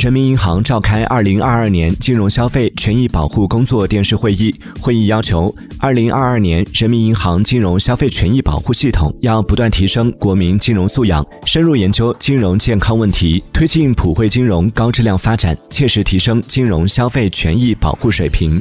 人民银行召开二零二二年金融消费权益保护工作电视会议。会议要求二零二二年人民银行金融消费权益保护系统要不断提升国民金融素养深入研究金融健康问题推进普惠金融高质量发展切实提升金融消费权益保护水平。